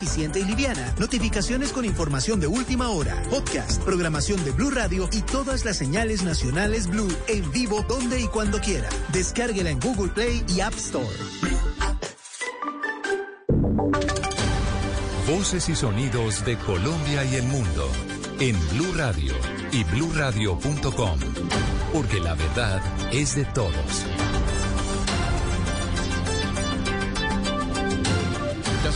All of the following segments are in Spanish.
eficiente y liviana, notificaciones con información de última hora, podcast, programación de Blue Radio y todas las señales nacionales Blue en vivo donde y cuando quiera. Descárguela en Google Play y App Store. Voces y sonidos de Colombia y el mundo en Blue Radio y bluradio.com, porque la verdad es de todos.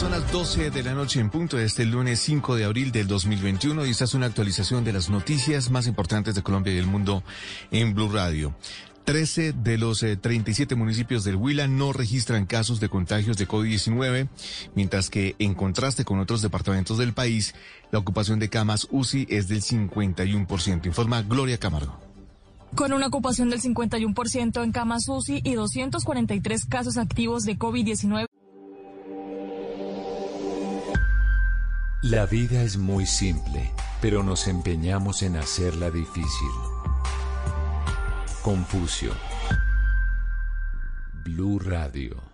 Son las 12 de la noche en punto de este lunes 5 de abril del 2021 y esta es una actualización de las noticias más importantes de Colombia y del mundo en Blue Radio. 13 de los 37 eh, municipios del Huila no registran casos de contagios de COVID-19, mientras que en contraste con otros departamentos del país, la ocupación de camas UCI es del 51%, informa Gloria Camargo. Con una ocupación del 51% en camas UCI y 243 casos activos de COVID-19. La vida es muy simple, pero nos empeñamos en hacerla difícil. Confucio. Blue Radio.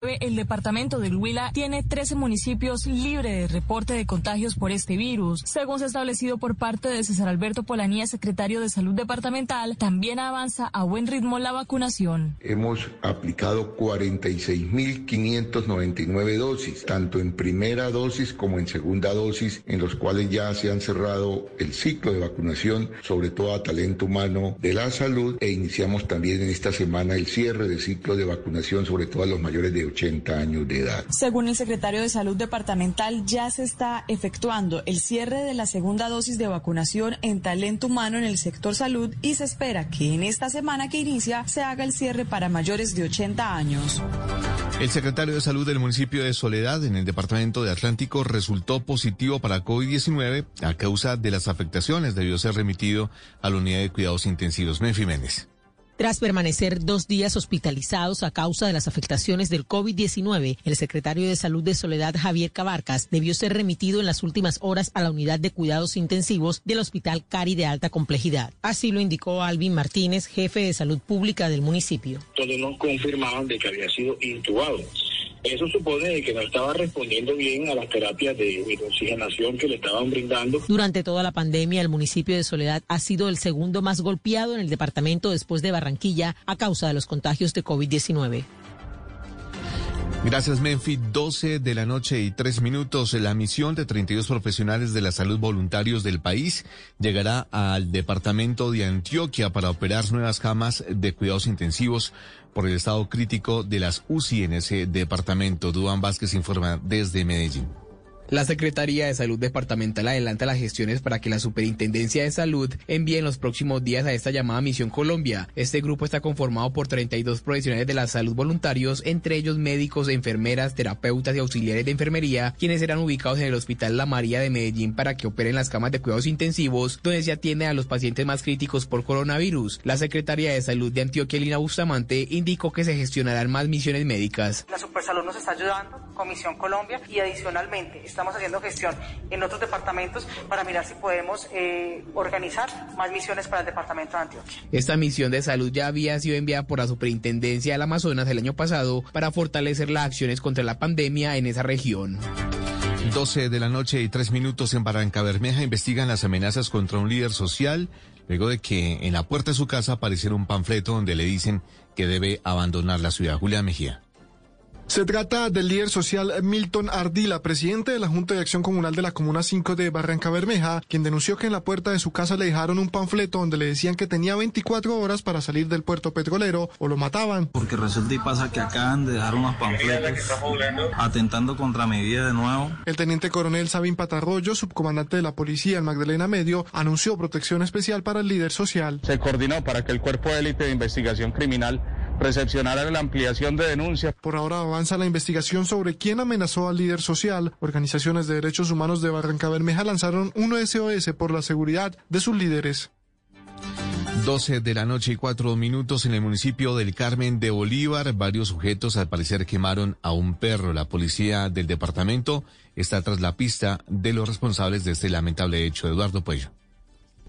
El departamento del Huila tiene 13 municipios libres de reporte de contagios por este virus. Según se ha establecido por parte de César Alberto Polanía, secretario de Salud Departamental, también avanza a buen ritmo la vacunación. Hemos aplicado 46.599 dosis, tanto en primera dosis como en segunda dosis, en los cuales ya se han cerrado el ciclo de vacunación, sobre todo a talento humano de la salud, e iniciamos también en esta semana el cierre del ciclo de vacunación, sobre todo a los mayores de 80 años de edad. Según el secretario de Salud Departamental, ya se está efectuando el cierre de la segunda dosis de vacunación en talento humano en el sector salud y se espera que en esta semana que inicia se haga el cierre para mayores de 80 años. El secretario de Salud del municipio de Soledad, en el departamento de Atlántico, resultó positivo para COVID-19 a causa de las afectaciones. Debió ser remitido a la unidad de cuidados intensivos. Méndez. Tras permanecer dos días hospitalizados a causa de las afectaciones del COVID-19, el secretario de Salud de Soledad, Javier Cabarcas, debió ser remitido en las últimas horas a la unidad de cuidados intensivos del Hospital Cari de alta complejidad. Así lo indicó Alvin Martínez, jefe de salud pública del municipio. Todos nos confirmaban de que había sido intubado. Eso supone que no estaba respondiendo bien a las terapias de, oxigenación que le estaban brindando. Durante toda la pandemia, el municipio de Soledad ha sido el segundo más golpeado en el departamento después de Barranquilla a causa de los contagios de COVID-19. Gracias, Menfi. 12 de la noche y 3 minutos. La misión de 32 profesionales de la salud voluntarios del país llegará al departamento de Antioquia para operar nuevas camas de cuidados intensivos por el estado crítico de las UCI departamento. Duan Vázquez informa desde Medellín. La Secretaría de Salud Departamental adelanta las gestiones para que la Superintendencia de Salud envíe en los próximos días a esta llamada Misión Colombia. Este grupo está conformado por 32 profesionales de la salud voluntarios, entre ellos médicos, enfermeras, terapeutas y auxiliares de enfermería, quienes serán ubicados en el Hospital La María de Medellín para que operen las camas de cuidados intensivos, donde se atiende a los pacientes más críticos por coronavirus. La Secretaría de Salud de Antioquia, Lina Bustamante, indicó que se gestionarán más misiones médicas. La Supersalud nos está ayudando con Misión Colombia y adicionalmente estamos haciendo gestión en otros departamentos para mirar si podemos eh, organizar más misiones para el departamento de Antioquia. Esta misión de salud ya había sido enviada por la Superintendencia del Amazonas el año pasado para fortalecer las acciones contra la pandemia en esa región. 12 de la noche y 3 minutos en Barranca Bermeja investigan las amenazas contra un líder social luego de que en la puerta de su casa apareciera un panfleto donde le dicen que debe abandonar la ciudad. Julia Mejía. Se trata del líder social Milton Ardila, presidente de la Junta de Acción Comunal de la Comuna 5 de Barranca Bermeja, quien denunció que en la puerta de su casa le dejaron un panfleto donde le decían que tenía 24 horas para salir del puerto petrolero o lo mataban. Porque resulta y pasa que acaban de dejar unos panfletos atentando contra mi vida de nuevo. El teniente coronel Sabín Patarroyo, subcomandante de la policía en Magdalena Medio, anunció protección especial para el líder social. Se coordinó para que el cuerpo de élite de investigación criminal recepcionará la ampliación de denuncias. Por ahora avanza la investigación sobre quién amenazó al líder social. Organizaciones de derechos humanos de Barranca Bermeja lanzaron un SOS por la seguridad de sus líderes. 12 de la noche y cuatro minutos en el municipio del Carmen de Bolívar. Varios sujetos al parecer quemaron a un perro. La policía del departamento está tras la pista de los responsables de este lamentable hecho. Eduardo Puello.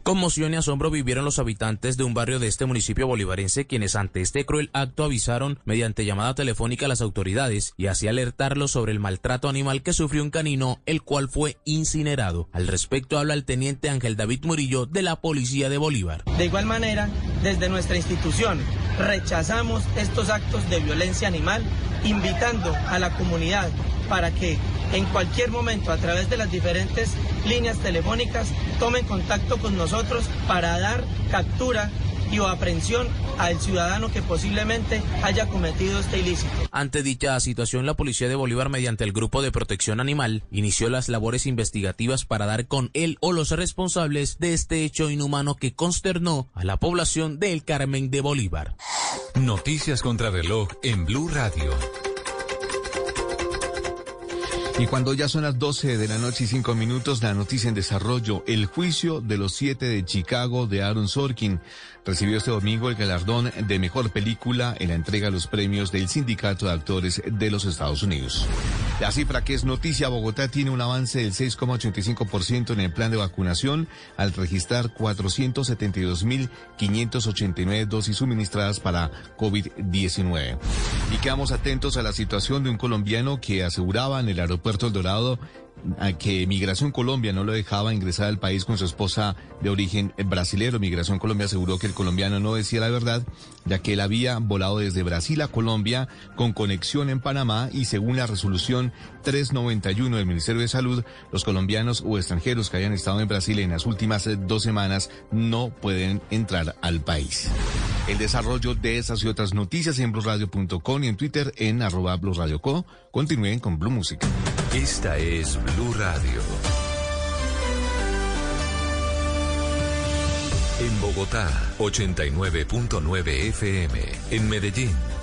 Conmoción y asombro vivieron los habitantes de un barrio de este municipio bolivarense quienes ante este cruel acto avisaron mediante llamada telefónica a las autoridades y así alertarlos sobre el maltrato animal que sufrió un canino, el cual fue incinerado. Al respecto habla el teniente Ángel David Murillo de la Policía de Bolívar. De igual manera, desde nuestra institución rechazamos estos actos de violencia animal, invitando a la comunidad para que en cualquier momento a través de las diferentes líneas telefónicas tomen contacto con nosotros para dar captura y o aprehensión al ciudadano que posiblemente haya cometido este ilícito. Ante dicha situación, la Policía de Bolívar, mediante el Grupo de Protección Animal, inició las labores investigativas para dar con él o los responsables de este hecho inhumano que consternó a la población del Carmen de Bolívar. Noticias contra reloj en Blue Radio. Y cuando ya son las 12 de la noche y 5 minutos, la noticia en desarrollo, el juicio de los siete de Chicago de Aaron Sorkin recibió este domingo el galardón de mejor película en la entrega de los premios del Sindicato de Actores de los Estados Unidos. La cifra que es noticia, Bogotá tiene un avance del 6,85% en el plan de vacunación al registrar 472.589 dosis suministradas para COVID-19. Y quedamos atentos a la situación de un colombiano que aseguraba en el aeropuerto El Dorado que Migración Colombia no lo dejaba ingresar al país con su esposa de origen brasilero. Migración Colombia aseguró que el colombiano no decía la verdad, ya que él había volado desde Brasil a Colombia con conexión en Panamá y según la resolución 391 del Ministerio de Salud, los colombianos o extranjeros que hayan estado en Brasil en las últimas dos semanas no pueden entrar al país. El desarrollo de esas y otras noticias en blueradio.com y en Twitter en arroba. Continúen con Blue Música. Esta es Blue Radio. En Bogotá, 89.9 FM. En Medellín.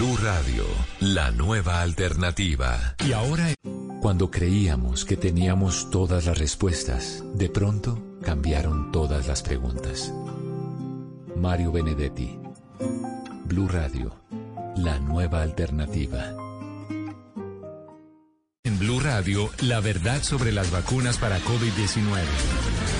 Blue Radio, la nueva alternativa. Y ahora, cuando creíamos que teníamos todas las respuestas, de pronto cambiaron todas las preguntas. Mario Benedetti, Blue Radio, la nueva alternativa. En Blue Radio, la verdad sobre las vacunas para COVID-19.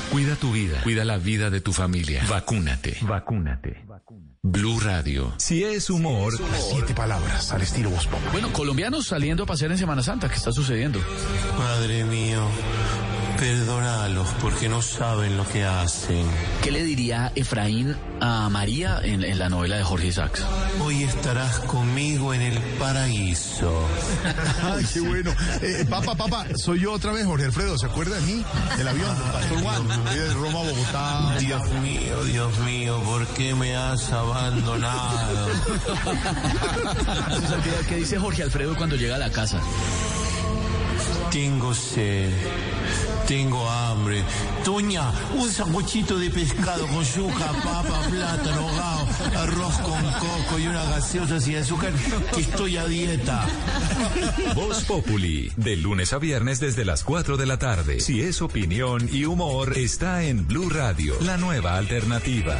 Cuida tu vida, cuida la vida de tu familia. Vacúnate. Vacúnate. Blue Radio. Si es humor. Siete palabras al estilo Voz. Bueno, colombianos saliendo a pasear en Semana Santa, ¿qué está sucediendo? Padre mío, perdónalos porque no saben lo que hacen. ¿Qué le diría Efraín a María en, en la novela de Jorge Isaacs? Hoy estarás conmigo en el paraíso. Ay, qué bueno. Eh, papá, papá, soy yo otra vez, Jorge Alfredo. ¿Se acuerda de mí? Del avión, del Pastor Juan, de Roma a Bogotá. Dios mío, Dios mío, ¿por qué me has abandonado? ¿Qué dice Jorge Alfredo cuando llega a la casa? Tengo sed, tengo hambre. Toña, un sanguchito de pescado con yuca, papa, plátano, gao, arroz con coco y una gaseosa sin azúcar, que estoy a dieta. Voz Populi, de lunes a viernes desde las 4 de la tarde. Si es opinión y humor, está en Blue Radio, la nueva alternativa.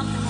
up.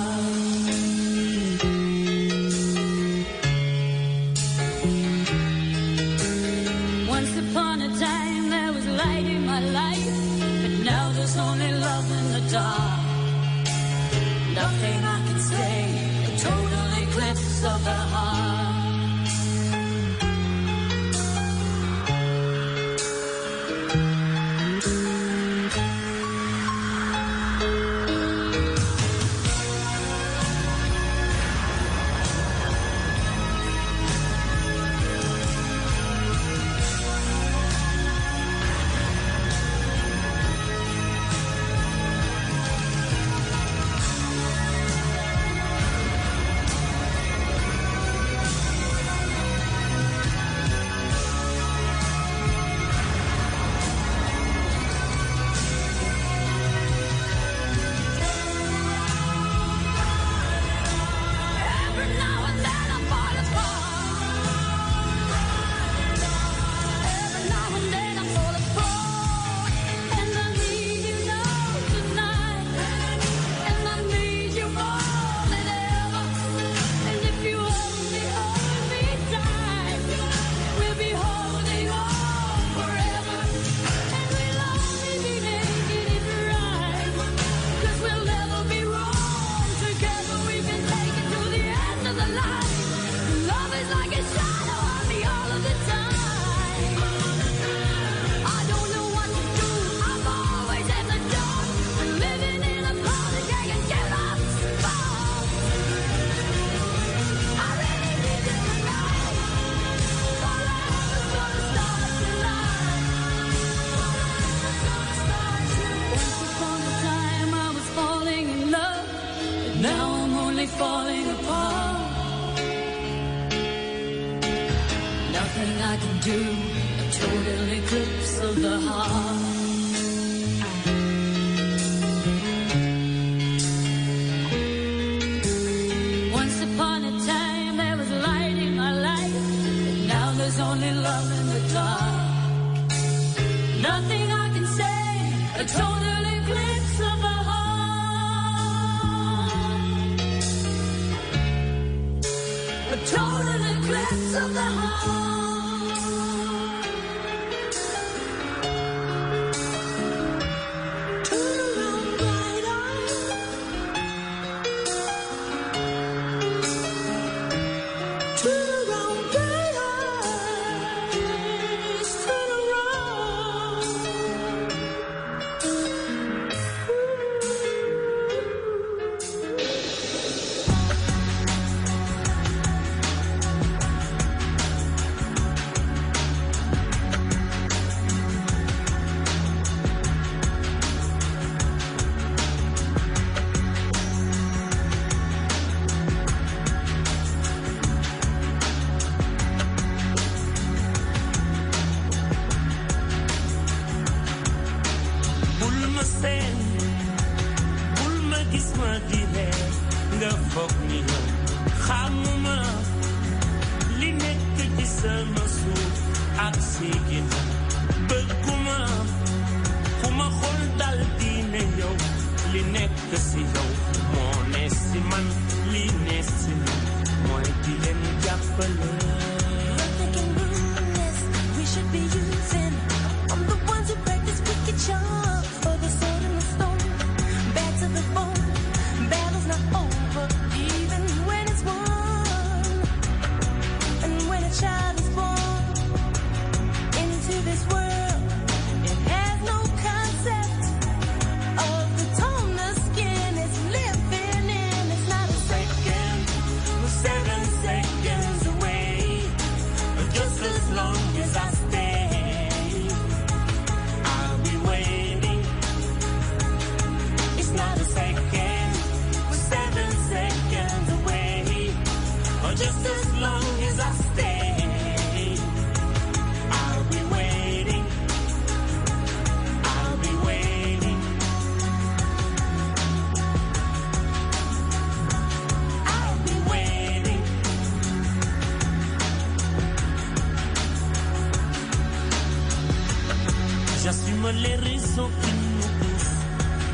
J'assume les raisons qui nous poussent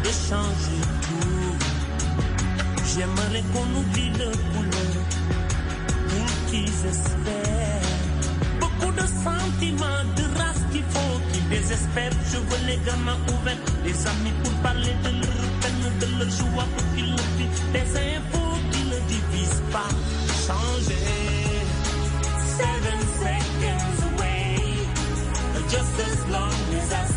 de changer tout. J'aimerais qu'on oublie le boulot pour qu'ils espèrent. Beaucoup de sentiments, de race qu'il faut qu'ils désespèrent. Je veux les gamins ouverts, les amis pour parler de leur peine, de leur joie pour qu'ils le vivent. Des infos qui ne divisent pas. Changer. Seven seconds away. just as long as I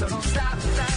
só não sabe. Tá?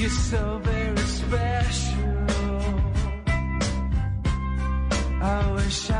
You're so very special. I wish I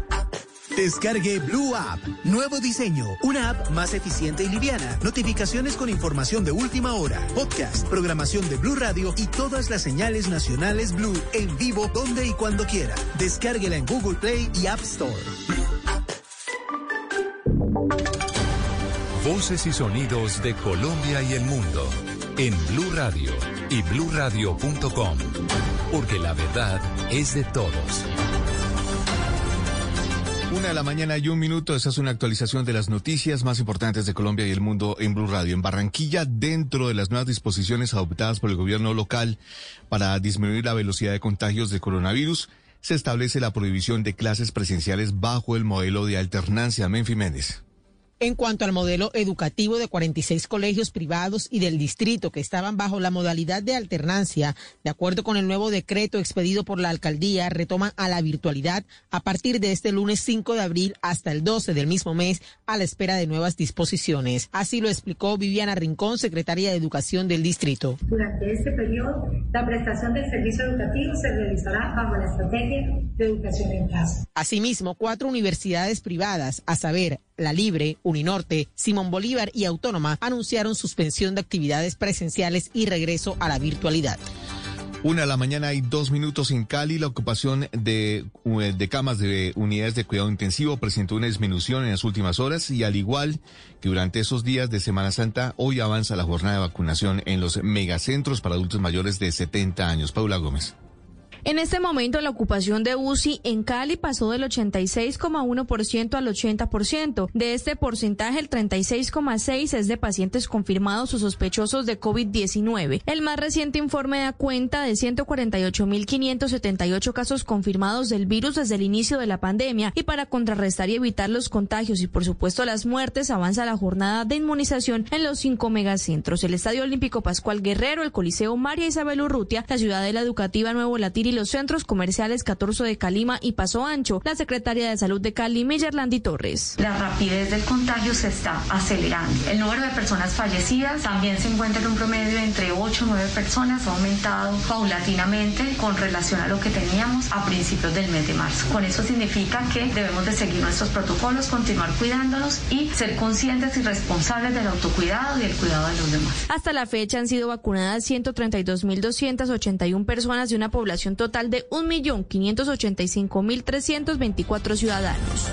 Descargue Blue App. Nuevo diseño. Una app más eficiente y liviana. Notificaciones con información de última hora. Podcast, programación de Blue Radio y todas las señales nacionales Blue en vivo donde y cuando quiera. Descárguela en Google Play y App Store. Voces y sonidos de Colombia y el mundo en Blue Radio y bluradio.com, porque la verdad es de todos. Una de la mañana y un minuto. Esta es una actualización de las noticias más importantes de Colombia y el mundo en Blue Radio. En Barranquilla, dentro de las nuevas disposiciones adoptadas por el gobierno local para disminuir la velocidad de contagios de coronavirus, se establece la prohibición de clases presenciales bajo el modelo de alternancia. Menfi Méndez. En cuanto al modelo educativo de 46 colegios privados y del distrito que estaban bajo la modalidad de alternancia, de acuerdo con el nuevo decreto expedido por la alcaldía, retoman a la virtualidad a partir de este lunes 5 de abril hasta el 12 del mismo mes a la espera de nuevas disposiciones. Así lo explicó Viviana Rincón, secretaria de Educación del distrito. Durante este periodo, la prestación del servicio educativo se realizará bajo la estrategia de educación en casa. Asimismo, cuatro universidades privadas, a saber, La Libre, Uninorte, Simón Bolívar y Autónoma anunciaron suspensión de actividades presenciales y regreso a la virtualidad. Una a la mañana y dos minutos en Cali. La ocupación de, de, camas de unidades de cuidado intensivo presentó una disminución en las últimas horas y al igual que durante esos días de Semana Santa, hoy avanza la jornada de vacunación en los megacentros para adultos mayores de 70 años. Paula Gómez. En este momento, la ocupación de UCI en Cali pasó del 86,1% al 80%. De este porcentaje, el 36,6% es de pacientes confirmados o sospechosos de COVID-19. El más reciente informe da cuenta de 148.578 casos confirmados del virus desde el inicio de la pandemia y para contrarrestar y evitar los contagios y, por supuesto, las muertes, avanza la jornada de inmunización en los cinco megacentros. El Estadio Olímpico Pascual Guerrero, el Coliseo María Isabel Urrutia, la Ciudadela Educativa Nuevo Latir y los centros comerciales 14 de Calima y Paso Ancho. La secretaria de Salud de Cali, Millerlandi Torres. La rapidez del contagio se está acelerando. El número de personas fallecidas también se encuentra en un promedio de entre 8 o 9 personas. Ha aumentado paulatinamente con relación a lo que teníamos a principios del mes de marzo. Con eso significa que debemos de seguir nuestros protocolos, continuar cuidándonos y ser conscientes y responsables del autocuidado y el cuidado de los demás. Hasta la fecha han sido vacunadas 132.281 personas de una población total de 1.585.324 ciudadanos.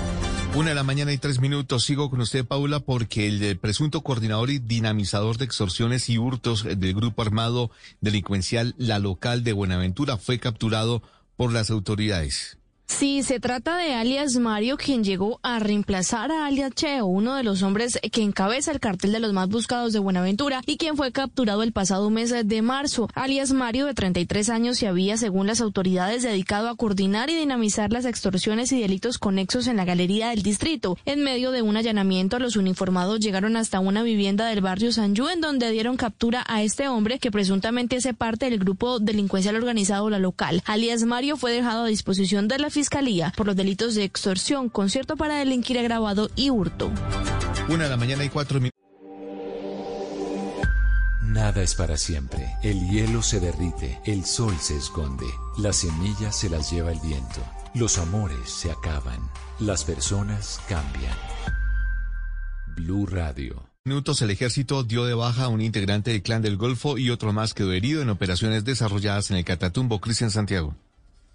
Una de la mañana y tres minutos. Sigo con usted, Paula, porque el presunto coordinador y dinamizador de extorsiones y hurtos del grupo armado delincuencial La Local de Buenaventura fue capturado por las autoridades. Sí, se trata de alias Mario, quien llegó a reemplazar a alias Cheo, uno de los hombres que encabeza el cartel de los más buscados de Buenaventura y quien fue capturado el pasado mes de marzo. Alias Mario, de 33 años, se había, según las autoridades, dedicado a coordinar y dinamizar las extorsiones y delitos conexos en la galería del distrito. En medio de un allanamiento, los uniformados llegaron hasta una vivienda del barrio Sanjú, en donde dieron captura a este hombre que presuntamente hace parte del grupo delincuencial organizado La Local. Alias Mario fue dejado a disposición de la Fiscalía por los delitos de extorsión, concierto para delinquir agravado y hurto. Una de la mañana y cuatro minutos. Nada es para siempre. El hielo se derrite, el sol se esconde, las semillas se las lleva el viento, los amores se acaban, las personas cambian. Blue Radio. Minutos el ejército dio de baja a un integrante del clan del Golfo y otro más quedó herido en operaciones desarrolladas en el Catatumbo. Cristian Santiago.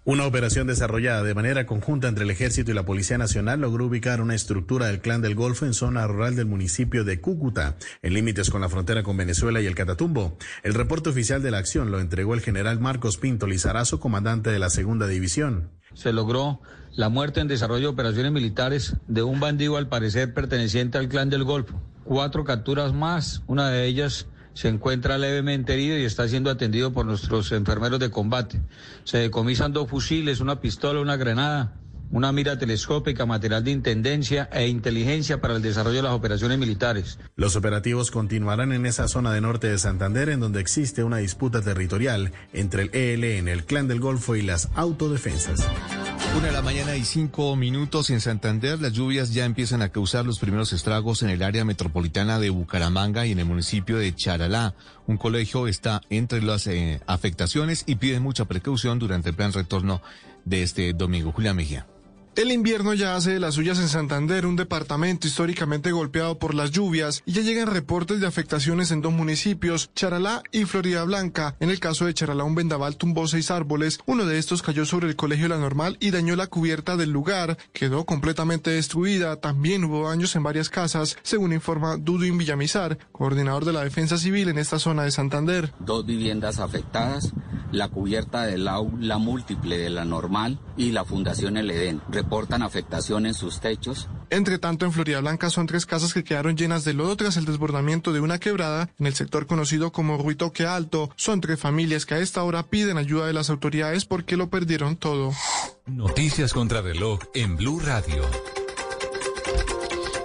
Una operación desarrollada de manera conjunta entre el Ejército y la Policía Nacional logró ubicar una estructura del Clan del Golfo en zona rural del municipio de Cúcuta, en límites con la frontera con Venezuela y el Catatumbo. El reporte oficial de la acción lo entregó el general Marcos Pinto Lizarazo, comandante de la Segunda División. Se logró la muerte en desarrollo de operaciones militares de un bandido al parecer perteneciente al Clan del Golfo. Cuatro capturas más, una de ellas se encuentra levemente herido y está siendo atendido por nuestros enfermeros de combate. Se decomisan dos fusiles, una pistola, una granada, una mira telescópica, material de intendencia e inteligencia para el desarrollo de las operaciones militares. Los operativos continuarán en esa zona de norte de Santander en donde existe una disputa territorial entre el ELN, el Clan del Golfo y las autodefensas. Una de la mañana y cinco minutos en Santander. Las lluvias ya empiezan a causar los primeros estragos en el área metropolitana de Bucaramanga y en el municipio de Charalá. Un colegio está entre las eh, afectaciones y pide mucha precaución durante el plan retorno de este domingo. Julián Mejía. El invierno ya hace de las suyas en Santander, un departamento históricamente golpeado por las lluvias, y ya llegan reportes de afectaciones en dos municipios, Charalá y Florida Blanca. En el caso de Charalá, un vendaval tumbó seis árboles, uno de estos cayó sobre el colegio La Normal y dañó la cubierta del lugar, quedó completamente destruida, también hubo daños en varias casas, según informa Dudin Villamizar, coordinador de la Defensa Civil en esta zona de Santander. Dos viviendas afectadas, la cubierta del aula múltiple de La Normal y la Fundación El Edén reportan afectación en sus techos. Entre tanto, en Florida Blanca son tres casas que quedaron llenas de lodo tras el desbordamiento de una quebrada en el sector conocido como Ruitoque Alto. Son tres familias que a esta hora piden ayuda de las autoridades porque lo perdieron todo. Noticias contra reloj en Blue Radio.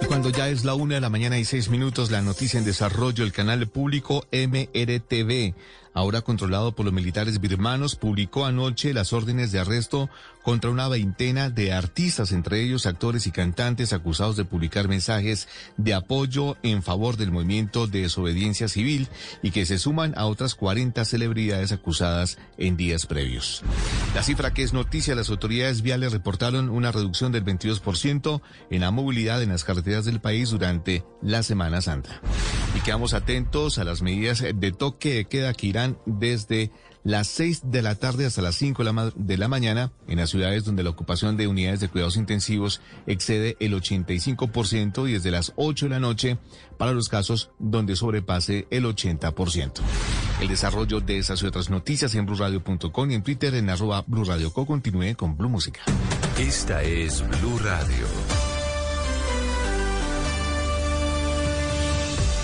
Y cuando ya es la una de la mañana y seis minutos, la noticia en desarrollo, el canal público MRTV, ahora controlado por los militares birmanos, publicó anoche las órdenes de arresto contra una veintena de artistas, entre ellos actores y cantantes acusados de publicar mensajes de apoyo en favor del movimiento de desobediencia civil y que se suman a otras 40 celebridades acusadas en días previos. La cifra que es noticia, las autoridades viales reportaron una reducción del 22% en la movilidad en las carreteras del país durante la Semana Santa. Y quedamos atentos a las medidas de toque de queda que irán desde las 6 de la tarde hasta las 5 de la, mañana en las ciudades donde la ocupación de unidades de cuidados intensivos excede el 85% y desde las 8 de la noche para los casos donde sobrepase el 80%. El desarrollo de esas y otras noticias en blurradio.com y en Twitter en arroba blurradioco continúe con Blue Música. Esta es Blue Radio.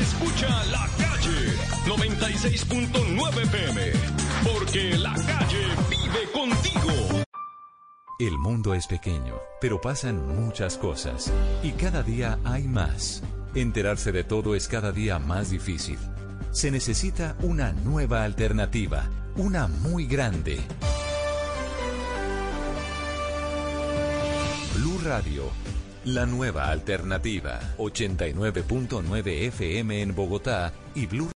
Escucha la calle 96.9 PM. Porque la calle vive contigo. El mundo es pequeño, pero pasan muchas cosas. Y cada día hay más. Enterarse de todo es cada día más difícil. Se necesita una nueva alternativa, una muy grande. Blue Radio, la nueva alternativa. 89.9 FM en Bogotá y Blue